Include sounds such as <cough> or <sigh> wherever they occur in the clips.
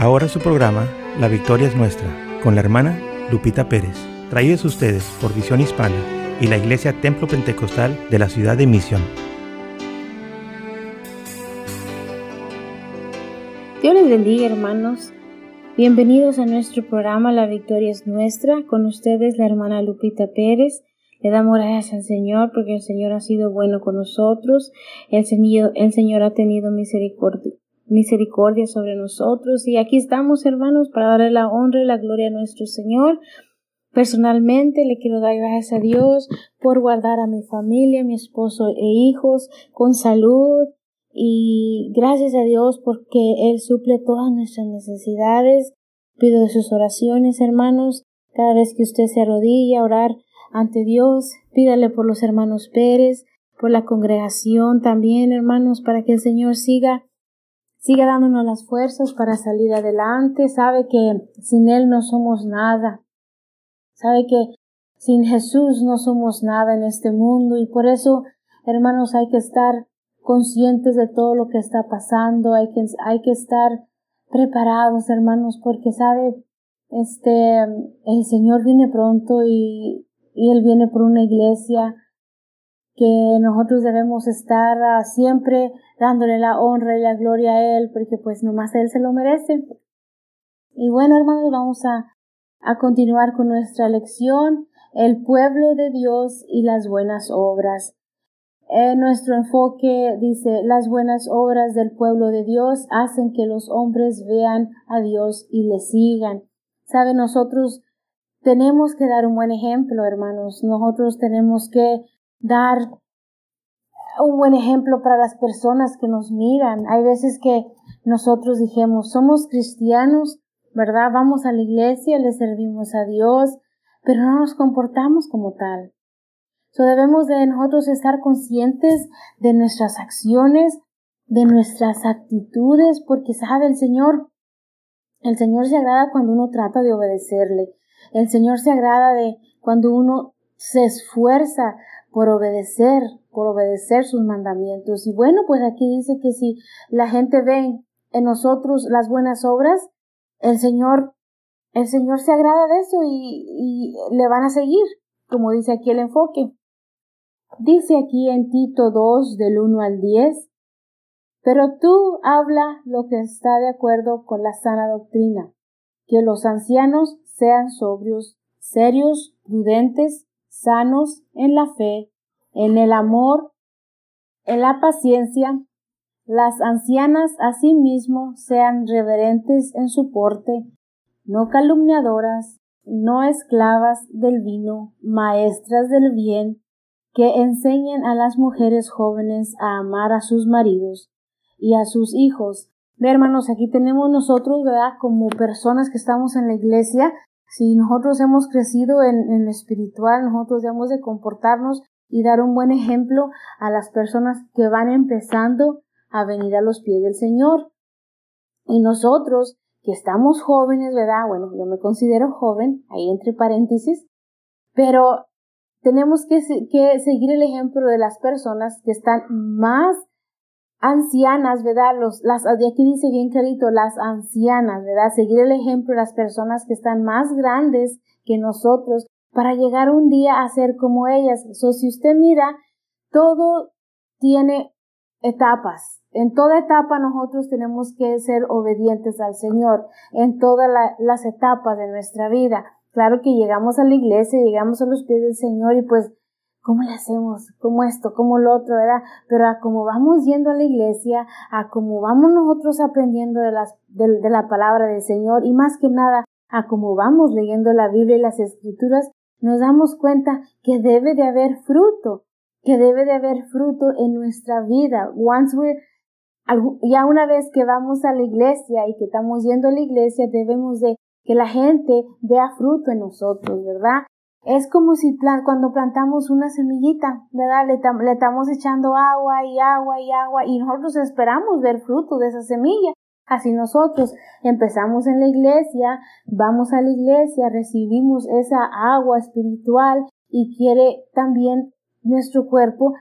Ahora su programa, La Victoria es Nuestra, con la hermana Lupita Pérez. Traídos ustedes por Visión Hispana y la Iglesia Templo Pentecostal de la ciudad de Misión. Dios les bendiga hermanos. Bienvenidos a nuestro programa La Victoria es Nuestra. Con ustedes la hermana Lupita Pérez. Le damos gracias al Señor porque el Señor ha sido bueno con nosotros. El Señor, el Señor ha tenido misericordia, misericordia sobre nosotros. Y aquí estamos, hermanos, para darle la honra y la gloria a nuestro Señor. Personalmente le quiero dar gracias a Dios por guardar a mi familia, mi esposo e hijos con salud. Y gracias a Dios porque Él suple todas nuestras necesidades. Pido de sus oraciones, hermanos. Cada vez que usted se arrodilla a orar ante Dios, pídale por los hermanos Pérez, por la congregación también, hermanos, para que el Señor siga siga dándonos las fuerzas para salir adelante, sabe que sin Él no somos nada, sabe que sin Jesús no somos nada en este mundo. Y por eso, hermanos, hay que estar conscientes de todo lo que está pasando, hay que, hay que estar preparados, hermanos, porque sabe, este, el Señor viene pronto y, y Él viene por una iglesia que nosotros debemos estar ah, siempre dándole la honra y la gloria a Él, porque pues nomás Él se lo merece. Y bueno, hermanos, vamos a, a continuar con nuestra lección, el pueblo de Dios y las buenas obras. En nuestro enfoque dice, las buenas obras del pueblo de Dios hacen que los hombres vean a Dios y le sigan. Sabe, nosotros tenemos que dar un buen ejemplo, hermanos. Nosotros tenemos que dar un buen ejemplo para las personas que nos miran. Hay veces que nosotros dijimos, somos cristianos, ¿verdad? Vamos a la iglesia, le servimos a Dios, pero no nos comportamos como tal. So debemos de nosotros estar conscientes de nuestras acciones, de nuestras actitudes, porque sabe el Señor, el Señor se agrada cuando uno trata de obedecerle. El Señor se agrada de cuando uno se esfuerza por obedecer, por obedecer sus mandamientos. Y bueno, pues aquí dice que si la gente ve en nosotros las buenas obras, el Señor, el Señor se agrada de eso y, y le van a seguir, como dice aquí el enfoque. Dice aquí en Tito 2 del 1 al 10, pero tú habla lo que está de acuerdo con la sana doctrina, que los ancianos sean sobrios, serios, prudentes, sanos en la fe, en el amor, en la paciencia, las ancianas asimismo sean reverentes en su porte, no calumniadoras, no esclavas del vino, maestras del bien, que enseñen a las mujeres jóvenes a amar a sus maridos y a sus hijos. hermanos, aquí tenemos nosotros, ¿verdad? Como personas que estamos en la iglesia, si nosotros hemos crecido en, lo espiritual, nosotros debemos de comportarnos y dar un buen ejemplo a las personas que van empezando a venir a los pies del Señor. Y nosotros, que estamos jóvenes, ¿verdad? Bueno, yo me considero joven, ahí entre paréntesis, pero tenemos que, que seguir el ejemplo de las personas que están más ancianas, ¿verdad? Los, las, de aquí dice bien clarito, las ancianas, ¿verdad? Seguir el ejemplo de las personas que están más grandes que nosotros para llegar un día a ser como ellas. So, si usted mira, todo tiene etapas. En toda etapa nosotros tenemos que ser obedientes al Señor, en todas las etapas de nuestra vida. Claro que llegamos a la iglesia, llegamos a los pies del Señor y pues ¿Cómo le hacemos? ¿Cómo esto? ¿Cómo lo otro? ¿Verdad? Pero a como vamos yendo a la iglesia, a como vamos nosotros aprendiendo de, las, de, la palabra del Señor y más que nada a como vamos leyendo la Biblia y las escrituras, nos damos cuenta que debe de haber fruto, que debe de haber fruto en nuestra vida. Once we're, ya una vez que vamos a la iglesia y que estamos yendo a la iglesia, debemos de que la gente vea fruto en nosotros, ¿verdad? Es como si cuando plantamos una semillita, ¿verdad? Le, le, estamos echando agua y agua y agua y nosotros esperamos ver fruto de esa semilla. Así nosotros empezamos en la iglesia, vamos a la iglesia, recibimos esa agua espiritual y quiere también nuestro cuerpo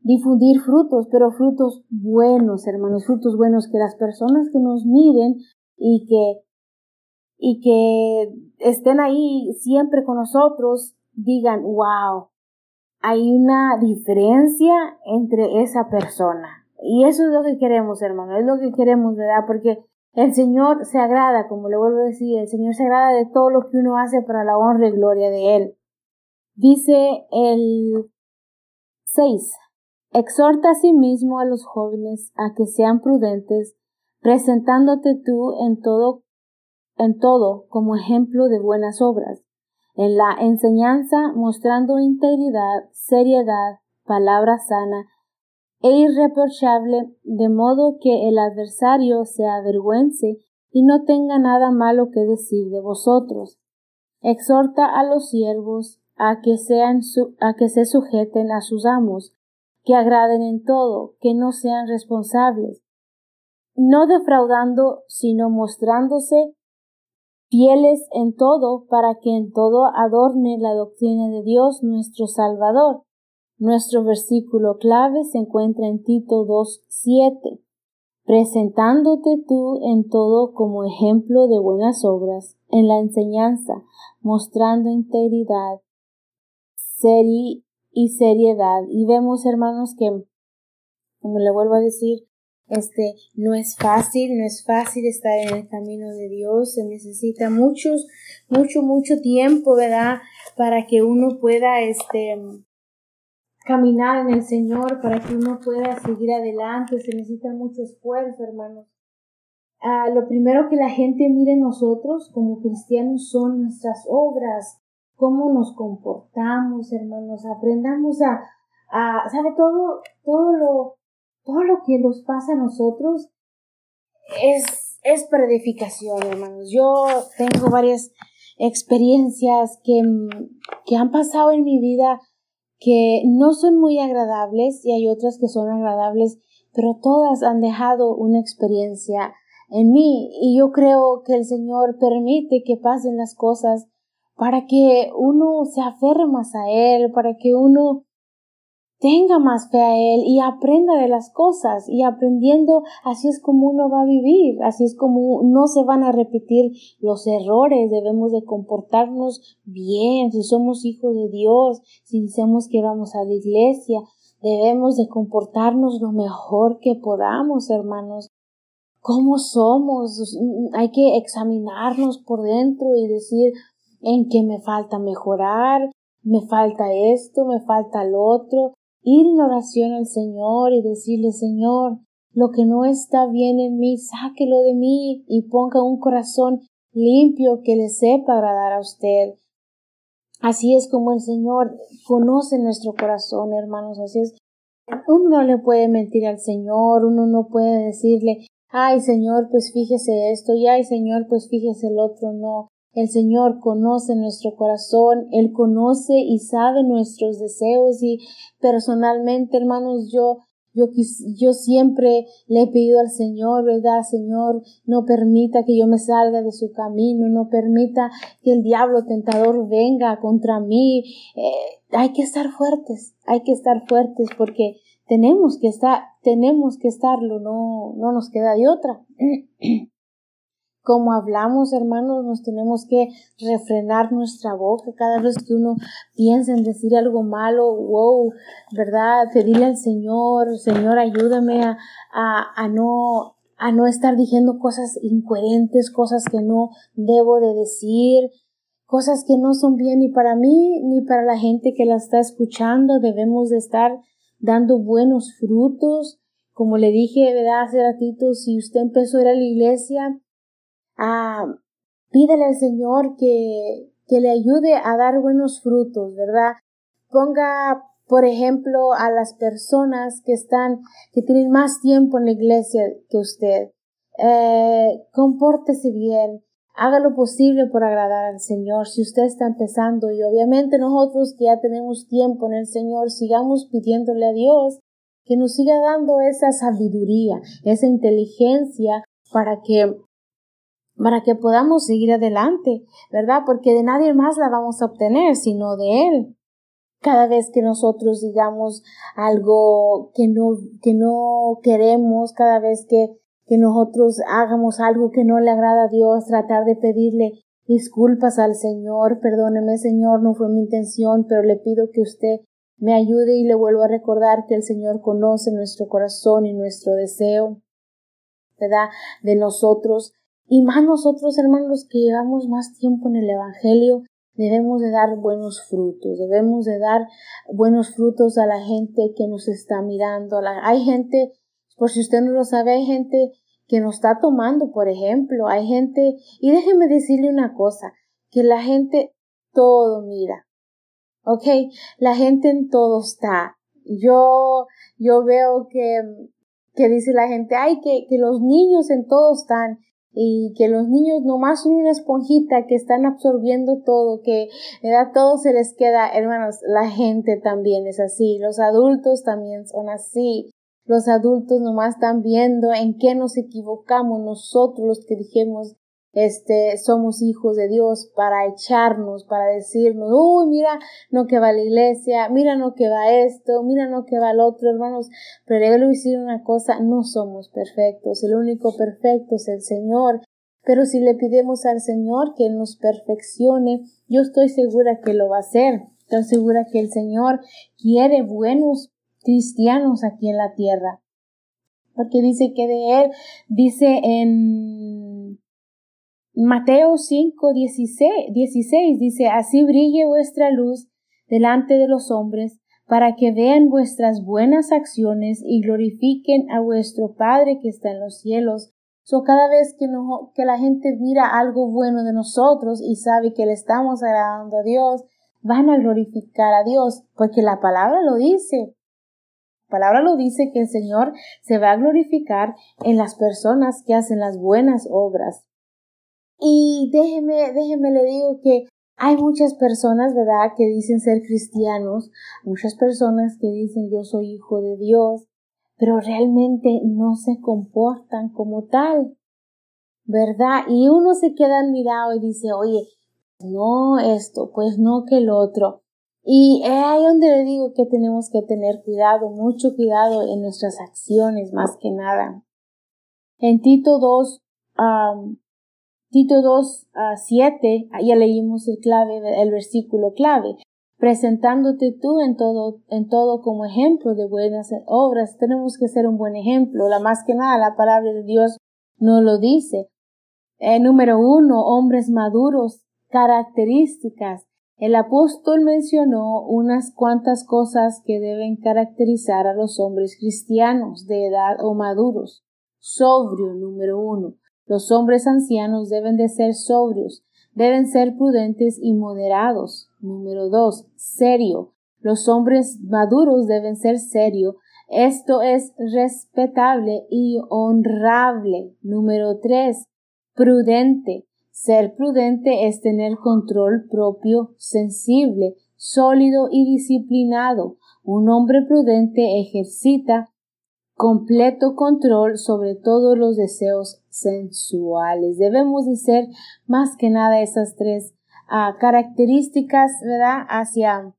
difundir frutos, pero frutos buenos, hermanos, frutos buenos que las personas que nos miren y que, y que estén ahí siempre con nosotros, digan, wow, hay una diferencia entre esa persona. Y eso es lo que queremos, hermano, es lo que queremos, ¿verdad? Porque el Señor se agrada, como le vuelvo a decir, el Señor se agrada de todo lo que uno hace para la honra y gloria de Él. Dice el 6. Exhorta a sí mismo a los jóvenes a que sean prudentes, presentándote tú en todo, en todo como ejemplo de buenas obras, en la enseñanza mostrando integridad, seriedad, palabra sana, e irreprochable, de modo que el adversario se avergüence y no tenga nada malo que decir de vosotros. Exhorta a los siervos a que sean a que se sujeten a sus amos, que agraden en todo, que no sean responsables, no defraudando, sino mostrándose fieles en todo, para que en todo adorne la doctrina de Dios nuestro Salvador. Nuestro versículo clave se encuentra en Tito 2.7, presentándote tú en todo como ejemplo de buenas obras, en la enseñanza, mostrando integridad, seri y seriedad. Y vemos, hermanos, que, como le vuelvo a decir, este no es fácil, no es fácil estar en el camino de Dios, se necesita muchos, mucho, mucho tiempo, ¿verdad? Para que uno pueda, este, caminar en el Señor, para que uno pueda seguir adelante, se necesita mucho esfuerzo, hermanos. Ah, lo primero que la gente mire nosotros como cristianos son nuestras obras, cómo nos comportamos, hermanos, aprendamos a, a sabe todo, todo lo, todo lo que nos pasa a nosotros es, es hermanos. Yo tengo varias experiencias que, que han pasado en mi vida que no son muy agradables y hay otras que son agradables, pero todas han dejado una experiencia en mí y yo creo que el Señor permite que pasen las cosas para que uno se aferre más a Él, para que uno tenga más fe a Él y aprenda de las cosas. Y aprendiendo así es como uno va a vivir, así es como no se van a repetir los errores, debemos de comportarnos bien, si somos hijos de Dios, si decimos que vamos a la iglesia, debemos de comportarnos lo mejor que podamos, hermanos. ¿Cómo somos? Hay que examinarnos por dentro y decir en qué me falta mejorar, me falta esto, me falta lo otro, ir en oración al Señor y decirle, Señor, lo que no está bien en mí, sáquelo de mí y ponga un corazón limpio que le sepa agradar a usted. Así es como el Señor conoce nuestro corazón, hermanos. Así es. Uno no le puede mentir al Señor, uno no puede decirle, ay Señor, pues fíjese esto, y ay Señor, pues fíjese el otro, no. El Señor conoce nuestro corazón, Él conoce y sabe nuestros deseos y personalmente, hermanos, yo yo, yo siempre le he pedido al Señor, ¿verdad? Señor, no permita que yo me salga de su camino, no permita que el diablo tentador venga contra mí. Eh, hay que estar fuertes, hay que estar fuertes porque tenemos que estar, tenemos que estarlo, no, no nos queda de otra. <clears throat> como hablamos, hermanos, nos tenemos que refrenar nuestra boca cada vez que uno piensa en decir algo malo, wow, ¿verdad? Pedirle al Señor, Señor, ayúdame a, a, no a no estar diciendo cosas incoherentes, cosas que no debo de decir, cosas que no son bien ni para mí ni para la gente que la está escuchando. Debemos de estar dando buenos frutos. Como le dije, ¿verdad? Hace ratito, si usted empezó a ir a la iglesia, ah, pídele al Señor que, que le ayude a dar buenos frutos, ¿verdad? Ponga, por ejemplo, a las personas que están, que tienen más tiempo en la iglesia que usted. Eh, compórtese bien, haga lo posible por agradar al Señor. Si usted está empezando y obviamente nosotros que ya tenemos tiempo en el Señor, sigamos pidiéndole a Dios que nos siga dando esa sabiduría, esa inteligencia para que para que podamos seguir adelante, ¿verdad? Porque de nadie más la vamos a obtener, sino de Él. Cada vez que nosotros digamos algo que no, que no queremos, cada vez que, que nosotros hagamos algo que no le agrada a Dios, tratar de pedirle disculpas al Señor, perdóneme Señor, no fue mi intención, pero le pido que usted me ayude y le vuelvo a recordar que el Señor conoce nuestro corazón y nuestro deseo, ¿verdad? De nosotros y más nosotros, hermanos, que llevamos más tiempo en el Evangelio, debemos de dar buenos frutos, debemos de dar buenos frutos a la gente que nos está mirando. hay gente, por si usted no lo sabe, hay gente que nos está tomando, por ejemplo, hay gente, y déjeme decirle una cosa, que la gente todo mira, ¿ok? La gente en todo está. Yo, yo veo que, que dice la gente, ay, que, que los niños en todo están, y que los niños nomás son una esponjita que están absorbiendo todo, que ¿verdad? todo se les queda, hermanos, la gente también es así, los adultos también son así, los adultos nomás están viendo en qué nos equivocamos nosotros los que dijimos este, somos hijos de Dios para echarnos, para decirnos, uy, mira no que va la iglesia, mira no que va esto, mira no que va el otro, hermanos, pero le voy a decir una cosa, no somos perfectos, el único perfecto es el Señor, pero si le pidemos al Señor que nos perfeccione, yo estoy segura que lo va a hacer, estoy segura que el Señor quiere buenos cristianos aquí en la tierra, porque dice que de Él, dice en Mateo 5, 16, 16 dice, así brille vuestra luz delante de los hombres, para que vean vuestras buenas acciones y glorifiquen a vuestro Padre que está en los cielos. So, cada vez que, que la gente mira algo bueno de nosotros y sabe que le estamos agradando a Dios, van a glorificar a Dios, porque la palabra lo dice. La palabra lo dice que el Señor se va a glorificar en las personas que hacen las buenas obras. Y déjeme, déjeme le digo que hay muchas personas, ¿verdad?, que dicen ser cristianos, muchas personas que dicen yo soy hijo de Dios, pero realmente no se comportan como tal, ¿verdad? Y uno se queda admirado y dice, oye, no esto, pues no que el otro. Y es ahí donde le digo que tenemos que tener cuidado, mucho cuidado en nuestras acciones más que nada. En Tito 2, Tito 2 a 7, ya leímos el clave, el versículo clave. Presentándote tú en todo, en todo como ejemplo de buenas obras, tenemos que ser un buen ejemplo. La más que nada, la palabra de Dios no lo dice. Eh, número uno, hombres maduros, características. El apóstol mencionó unas cuantas cosas que deben caracterizar a los hombres cristianos de edad o maduros. Sobrio, número uno. Los hombres ancianos deben de ser sobrios, deben ser prudentes y moderados. Número dos, serio. Los hombres maduros deben ser serio. Esto es respetable y honrable. Número tres, prudente. Ser prudente es tener control propio, sensible, sólido y disciplinado. Un hombre prudente ejercita completo control sobre todos los deseos sensuales. Debemos de ser más que nada esas tres ah, características, ¿verdad? Hacia,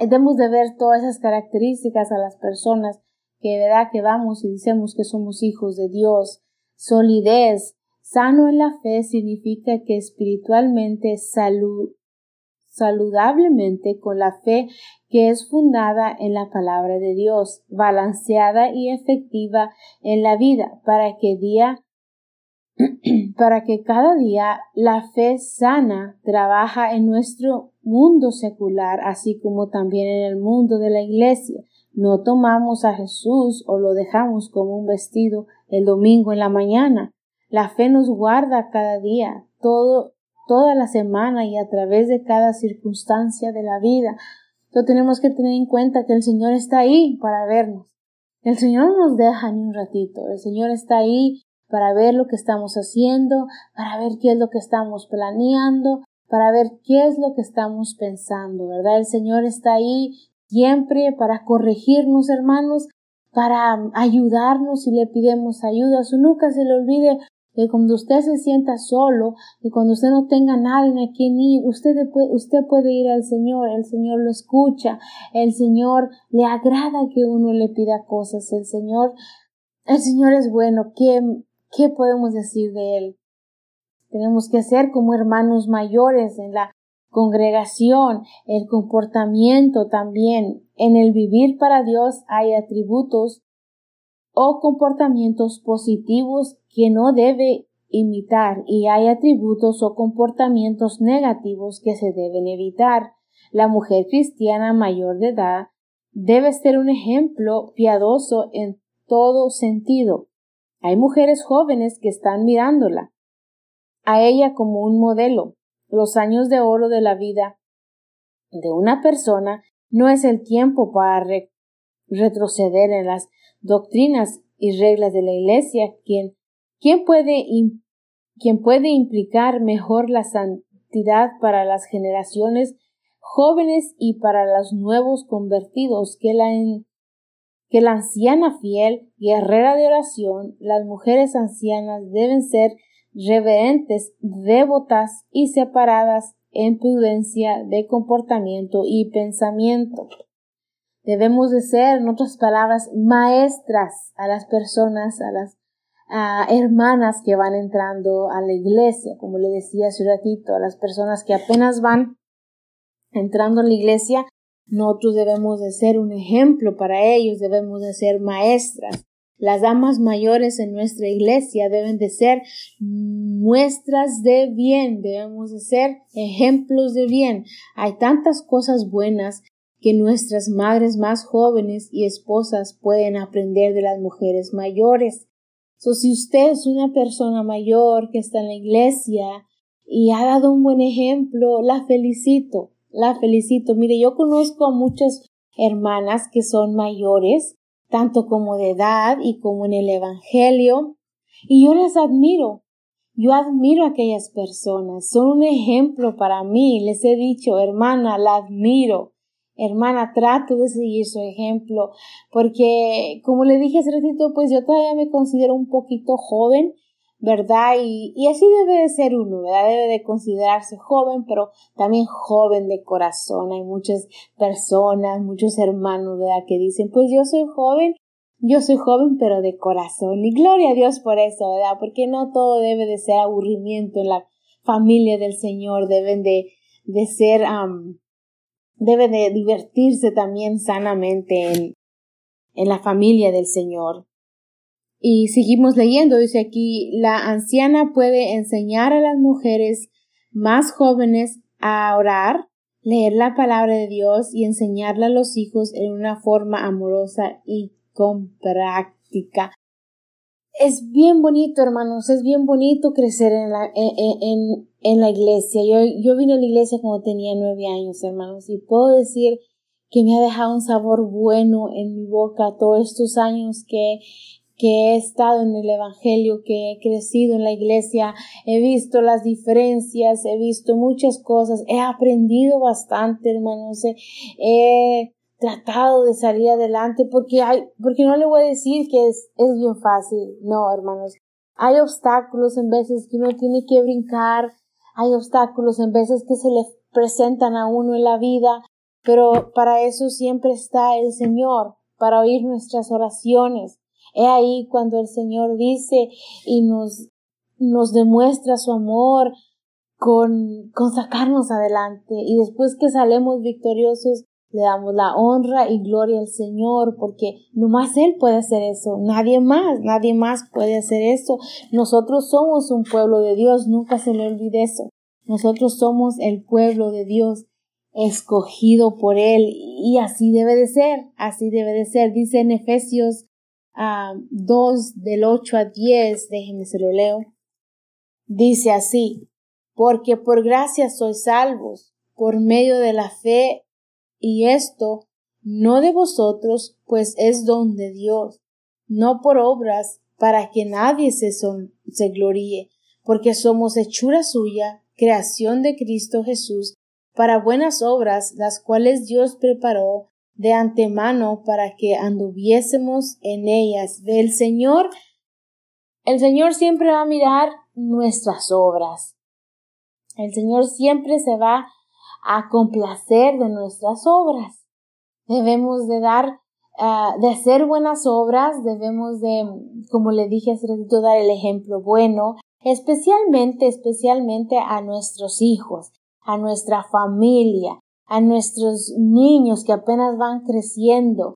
debemos de ver todas esas características a las personas que, ¿verdad? Que vamos y decimos que somos hijos de Dios. Solidez, sano en la fe significa que espiritualmente salud, saludablemente con la fe que es fundada en la palabra de Dios, balanceada y efectiva en la vida, para que día <clears throat> para que cada día la fe sana trabaja en nuestro mundo secular, así como también en el mundo de la iglesia. No tomamos a Jesús o lo dejamos como un vestido el domingo en la mañana. La fe nos guarda cada día, todo toda la semana y a través de cada circunstancia de la vida. Entonces tenemos que tener en cuenta que el Señor está ahí para vernos. El Señor no nos deja ni un ratito. El Señor está ahí para ver lo que estamos haciendo, para ver qué es lo que estamos planeando, para ver qué es lo que estamos pensando, ¿verdad? El Señor está ahí siempre para corregirnos, hermanos, para ayudarnos si le pidemos ayuda. Su nunca se le olvide que cuando usted se sienta solo, y cuando usted no tenga nadie a quien ir, usted puede, usted puede ir al Señor, el Señor lo escucha, el Señor le agrada que uno le pida cosas, el Señor el Señor es bueno, ¿qué, qué podemos decir de Él? Tenemos que ser como hermanos mayores en la congregación, el comportamiento también. En el vivir para Dios hay atributos o comportamientos positivos que no debe imitar y hay atributos o comportamientos negativos que se deben evitar. La mujer cristiana mayor de edad debe ser un ejemplo piadoso en todo sentido. Hay mujeres jóvenes que están mirándola a ella como un modelo. Los años de oro de la vida de una persona no es el tiempo para retroceder en las doctrinas y reglas de la Iglesia. Quien, puede implicar mejor la santidad para las generaciones jóvenes y para los nuevos convertidos que la, que la anciana fiel, guerrera de oración, las mujeres ancianas deben ser reverentes, devotas y separadas en prudencia de comportamiento y pensamiento. Debemos de ser, en otras palabras, maestras a las personas, a las hermanas que van entrando a la iglesia, como le decía hace un ratito, a las personas que apenas van entrando a la iglesia, nosotros debemos de ser un ejemplo para ellos, debemos de ser maestras. Las damas mayores en nuestra iglesia deben de ser muestras de bien, debemos de ser ejemplos de bien. Hay tantas cosas buenas que nuestras madres más jóvenes y esposas pueden aprender de las mujeres mayores. So, si usted es una persona mayor que está en la iglesia y ha dado un buen ejemplo, la felicito la felicito. Mire, yo conozco a muchas hermanas que son mayores, tanto como de edad y como en el Evangelio, y yo las admiro. Yo admiro a aquellas personas, son un ejemplo para mí. Les he dicho, hermana, la admiro. Hermana, trato de seguir su ejemplo, porque como le dije hace ratito, pues yo todavía me considero un poquito joven ¿verdad? Y, y así debe de ser uno, ¿verdad? Debe de considerarse joven, pero también joven de corazón. Hay muchas personas, muchos hermanos, ¿verdad? Que dicen, pues yo soy joven, yo soy joven, pero de corazón. Y gloria a Dios por eso, ¿verdad? Porque no todo debe de ser aburrimiento en la familia del Señor, deben de, de ser, debe de divertirse también sanamente en, en la familia del Señor. Y seguimos leyendo, dice aquí, la anciana puede enseñar a las mujeres más jóvenes a orar, leer la palabra de Dios y enseñarla a los hijos en una forma amorosa y con práctica. Es bien bonito, hermanos, es bien bonito crecer en la, en, en, la iglesia. Yo, yo vine a la iglesia cuando tenía nueve años, hermanos, y puedo decir que me ha dejado un sabor bueno en mi boca todos estos años que que he estado en el Evangelio, que he crecido en la iglesia, he visto las diferencias, he visto muchas cosas, he aprendido bastante, hermanos, he tratado de salir adelante porque hay, porque no le voy a decir que es, es bien fácil, no, hermanos. Hay obstáculos en veces que uno tiene que brincar, hay obstáculos en veces que se le presentan a uno en la vida, pero para eso siempre está el Señor, para oír nuestras oraciones, He ahí cuando el Señor dice y nos, nos demuestra su amor con, con sacarnos adelante. Y después que salemos victoriosos le damos la honra y gloria al Señor porque nomás Él puede hacer eso, nadie más, nadie más puede hacer eso. Nosotros somos un pueblo de Dios, nunca se le olvide eso. Nosotros somos el pueblo de Dios escogido por Él y así debe de ser, así debe de ser. Dice en Efesios 2 del 8 a 10, déjenme se lo leo. Dice así, porque por gracia sois salvos, por medio de la fe, y esto no de vosotros, pues es don de Dios, no por obras, para que nadie se, se gloríe, porque somos hechura suya, creación de Cristo Jesús, para buenas obras, las cuales Dios preparó de antemano para que anduviésemos en ellas. Del Señor, el Señor siempre va a mirar nuestras obras. El Señor siempre se va a complacer de nuestras obras. Debemos de dar ah, de hacer buenas obras, debemos de, como le dije hace ratito, dar el ejemplo bueno, especialmente, especialmente a nuestros hijos, a nuestra familia, a nuestros niños que apenas van creciendo.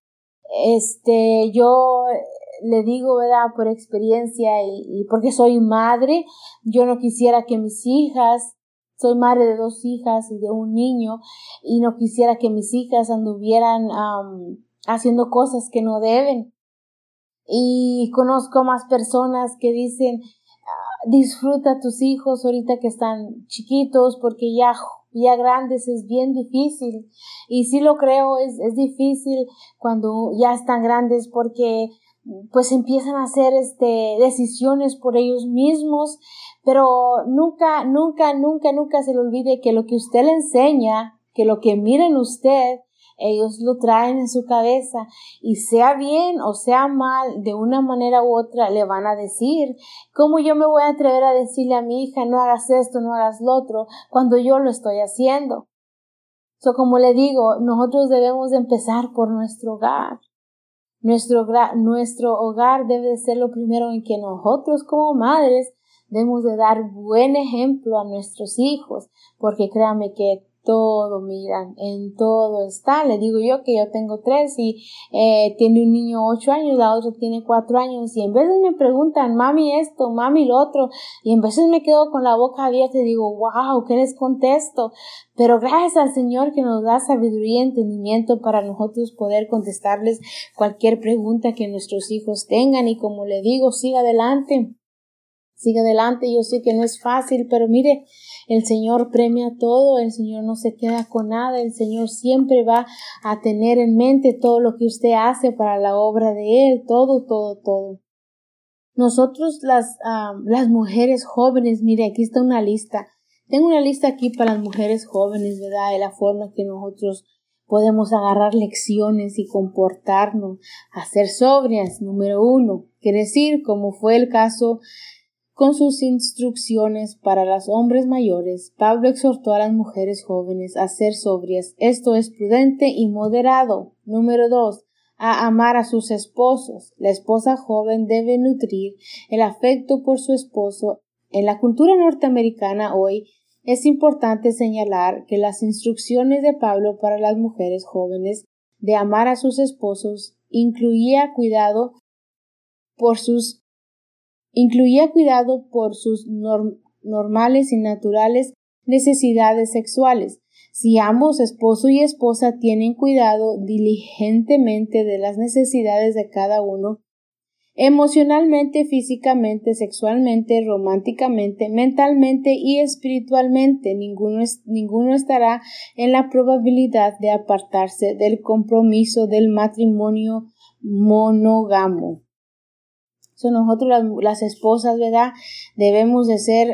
Este, yo le digo, ¿verdad? Por experiencia y, porque soy madre, yo no quisiera que mis hijas, soy madre de dos hijas y de un niño, y no quisiera que mis hijas anduvieran haciendo cosas que no deben. Y conozco más personas que dicen, ah, disfruta a tus hijos ahorita que están chiquitos porque ya ya grandes es bien difícil y sí lo creo es, es difícil cuando ya están grandes porque pues empiezan a hacer este decisiones por ellos mismos, pero nunca, nunca, nunca, nunca se le olvide que lo que usted le enseña, que lo que miren usted, ellos lo traen en su cabeza y sea bien o sea mal, de una manera u otra le van a decir. ¿Cómo yo me voy a atrever a decirle a mi hija no hagas esto, no hagas lo otro, cuando yo lo estoy haciendo? So, como le digo, nosotros debemos empezar por nuestro hogar. Nuestro, nuestro hogar debe ser lo primero en que nosotros como madres debemos de dar buen ejemplo a nuestros hijos, porque créame que todo miran, en todo está. Le digo yo que yo tengo tres y eh, tiene un niño ocho años, la otra tiene cuatro años y en veces me preguntan, mami esto, mami lo otro y en veces me quedo con la boca abierta y digo, wow, ¿qué les contesto? Pero gracias al Señor que nos da sabiduría y entendimiento para nosotros poder contestarles cualquier pregunta que nuestros hijos tengan y como le digo, siga adelante sigue adelante. Yo sé que no es fácil, pero mire, el Señor premia todo, el Señor no se queda con nada, el Señor siempre va a tener en mente todo lo que usted hace para la obra de Él, todo, todo, todo. Nosotros las, las mujeres jóvenes, mire, aquí está una lista. Tengo una lista aquí para las mujeres jóvenes, ¿verdad? De la forma que nosotros podemos agarrar lecciones y comportarnos, hacer sobrias, número uno, quiere decir, como fue el caso con sus instrucciones para los hombres mayores, Pablo exhortó a las mujeres jóvenes a ser sobrias, esto es prudente y moderado. Número dos, a amar a sus esposos. La esposa joven debe nutrir el afecto por su esposo. En la cultura norteamericana hoy es importante señalar que las instrucciones de Pablo para las mujeres jóvenes de amar a sus esposos incluía cuidado por sus Incluía cuidado por sus normales y naturales necesidades sexuales. Si ambos, esposo y esposa, tienen cuidado diligentemente de las necesidades de cada uno, emocionalmente, físicamente, sexualmente, románticamente, mentalmente y espiritualmente, ninguno, ninguno estará en la probabilidad de apartarse del compromiso del matrimonio monógamo nosotros las, esposas, ¿verdad? Debemos de ser,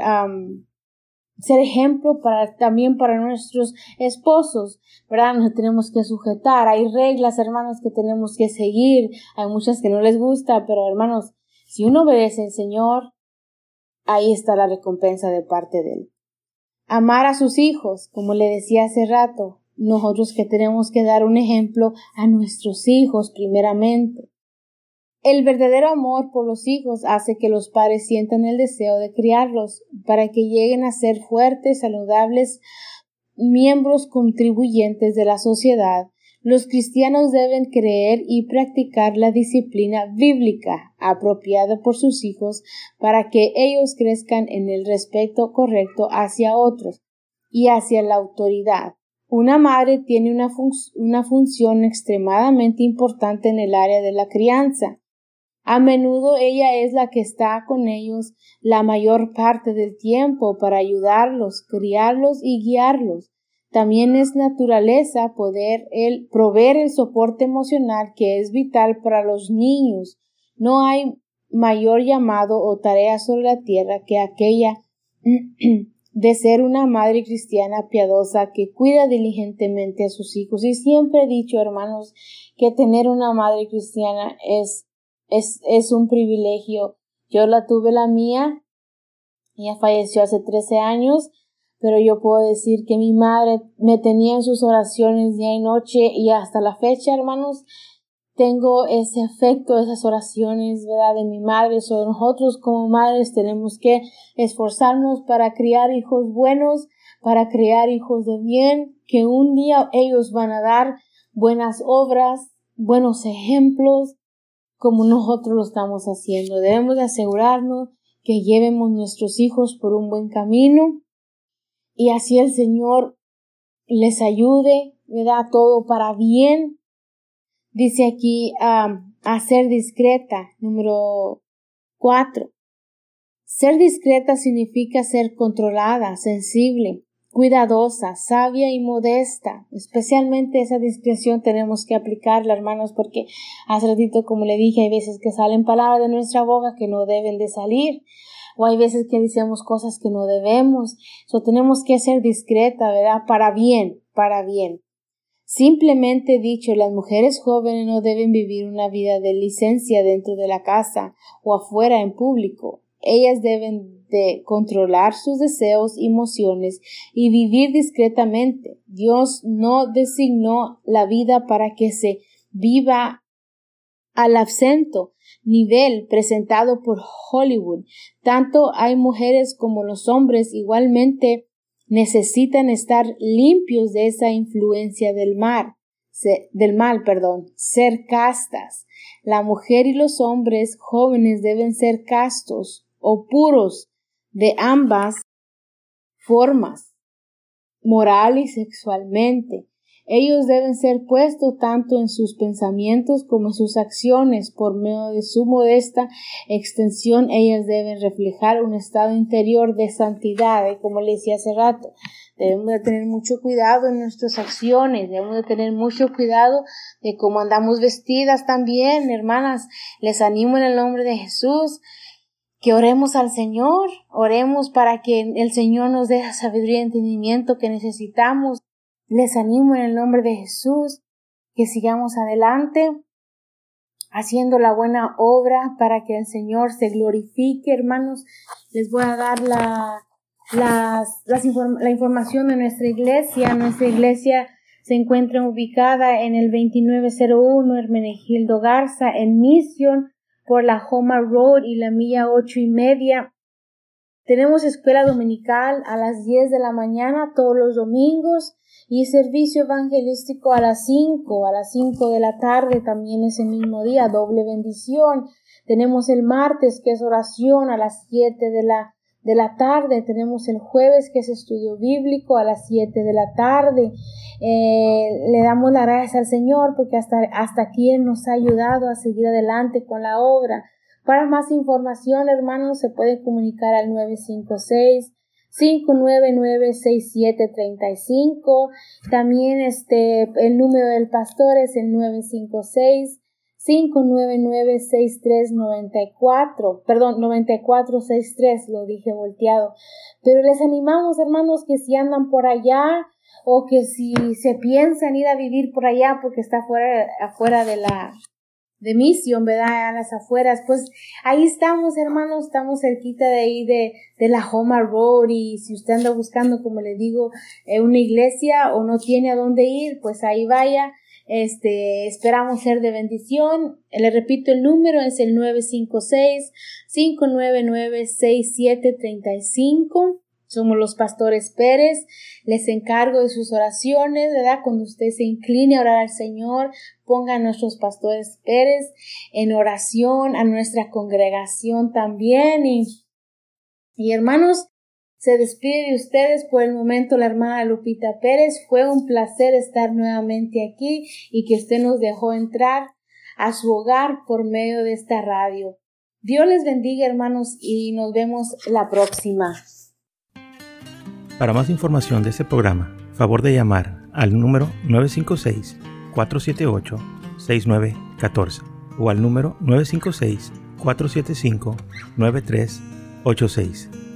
ser ejemplo para, también para nuestros esposos, ¿verdad? Nos tenemos que sujetar. Hay reglas, hermanos, que tenemos que seguir. Hay muchas que no les gusta, pero hermanos, si uno obedece al Señor, ahí está la recompensa de parte de Él. Amar a sus hijos, como le decía hace rato, nosotros que tenemos que dar un ejemplo a nuestros hijos primeramente. El verdadero amor por los hijos hace que los padres sientan el deseo de criarlos para que lleguen a ser fuertes, saludables miembros contribuyentes de la sociedad. Los cristianos deben creer y practicar la disciplina bíblica apropiada por sus hijos para que ellos crezcan en el respeto correcto hacia otros y hacia la autoridad. Una madre tiene una, una función extremadamente importante en el área de la crianza. A menudo ella es la que está con ellos la mayor parte del tiempo para ayudarlos, criarlos y guiarlos. También es naturaleza poder el proveer el soporte emocional que es vital para los niños. No hay mayor llamado o tarea sobre la tierra que aquella <clears throat> de ser una madre cristiana piadosa que cuida diligentemente a sus hijos. Y siempre he dicho, hermanos, que tener una madre cristiana es es, es un privilegio. Yo la tuve la mía, ella falleció hace 13 años, pero yo puedo decir que mi madre me tenía en sus oraciones día y noche y hasta la fecha, hermanos, tengo ese efecto, esas oraciones, ¿verdad? De mi madre. So, nosotros como madres tenemos que esforzarnos para criar hijos buenos, para criar hijos de bien, que un día ellos van a dar buenas obras, buenos ejemplos, como nosotros lo estamos haciendo. Debemos de asegurarnos que llevemos nuestros hijos por un buen camino y así el Señor les ayude, ¿verdad? Todo para bien Dice aquí a ser discreta, número cuatro. Ser discreta significa ser controlada, sensible, cuidadosa, sabia y modesta. Especialmente esa discreción tenemos que aplicarla, hermanos, porque hace ratito, como le dije, hay veces que salen palabras de nuestra boca que no deben de salir. O hay veces que decimos cosas que no debemos. So, tenemos que ser discreta, ¿verdad? Para bien, para bien. Simplemente dicho, las mujeres jóvenes no deben vivir una vida de licencia dentro de la casa o afuera en público. Ellas deben de controlar sus deseos y emociones y vivir discretamente. Dios no designó la vida para que se viva al acento nivel presentado por Hollywood. Tanto hay mujeres como los hombres igualmente necesitan estar limpios de esa influencia del mar, del mal, perdón, ser castas. La mujer y los hombres jóvenes deben ser castos o puros de ambas formas, moral y sexualmente. Ellos deben ser puestos tanto en sus pensamientos como en sus acciones. Por medio de su modesta extensión, ellas deben reflejar un estado interior de santidad. Y como le decía hace rato, debemos de tener mucho cuidado en nuestras acciones, debemos de tener mucho cuidado de cómo andamos vestidas también, hermanas. Les animo en el nombre de Jesús que oremos al Señor, oremos para que el Señor nos dé sabiduría y entendimiento que necesitamos les animo en el nombre de Jesús que sigamos adelante haciendo la buena obra para que el Señor se glorifique, hermanos. Les voy a dar la, la información de nuestra iglesia. Nuestra iglesia se encuentra ubicada en el 2901 Hermenegildo Garza en Mission por la Homa Road y la milla ocho y media. Tenemos escuela dominical a las 10 de la mañana todos los domingos y servicio evangelístico a las 5, a las 5 de la tarde también ese mismo día, doble bendición. Tenemos el martes que es oración a las 7 de la de la tarde, tenemos el jueves que es estudio bíblico a las 7 de la tarde. Eh, le damos las gracias al Señor porque hasta, hasta aquí nos ha ayudado a seguir adelante con la obra. Para más información, hermanos, se puede comunicar al 956 599-6735. También este, el número del pastor es el 956 599-6394, perdón, 9463, lo dije volteado. Pero les animamos, hermanos, que si andan por allá o que si se piensan ir a vivir por allá porque está fuera, afuera de la, de misión, ¿verdad? A las afueras, pues ahí estamos, hermanos, estamos cerquita de ahí de, de la Homa Road y si usted anda buscando, como le digo, eh, una iglesia o no tiene a dónde ir, pues ahí vaya. Este, esperamos ser de bendición. Le repito, el número es el 956-599-6735. Somos los pastores Pérez. Les encargo de sus oraciones, ¿verdad? Cuando usted se incline a orar al Señor, ponga a nuestros pastores Pérez en oración, a nuestra congregación también. Y, y hermanos, se despide de ustedes por el momento la hermana Lupita Pérez. Fue un placer estar nuevamente aquí y que usted nos dejó entrar a su hogar por medio de esta radio. Dios les bendiga hermanos y nos vemos la próxima. Para más información de este programa, favor de llamar al número 956-478-6914 o al número 956-475-9386.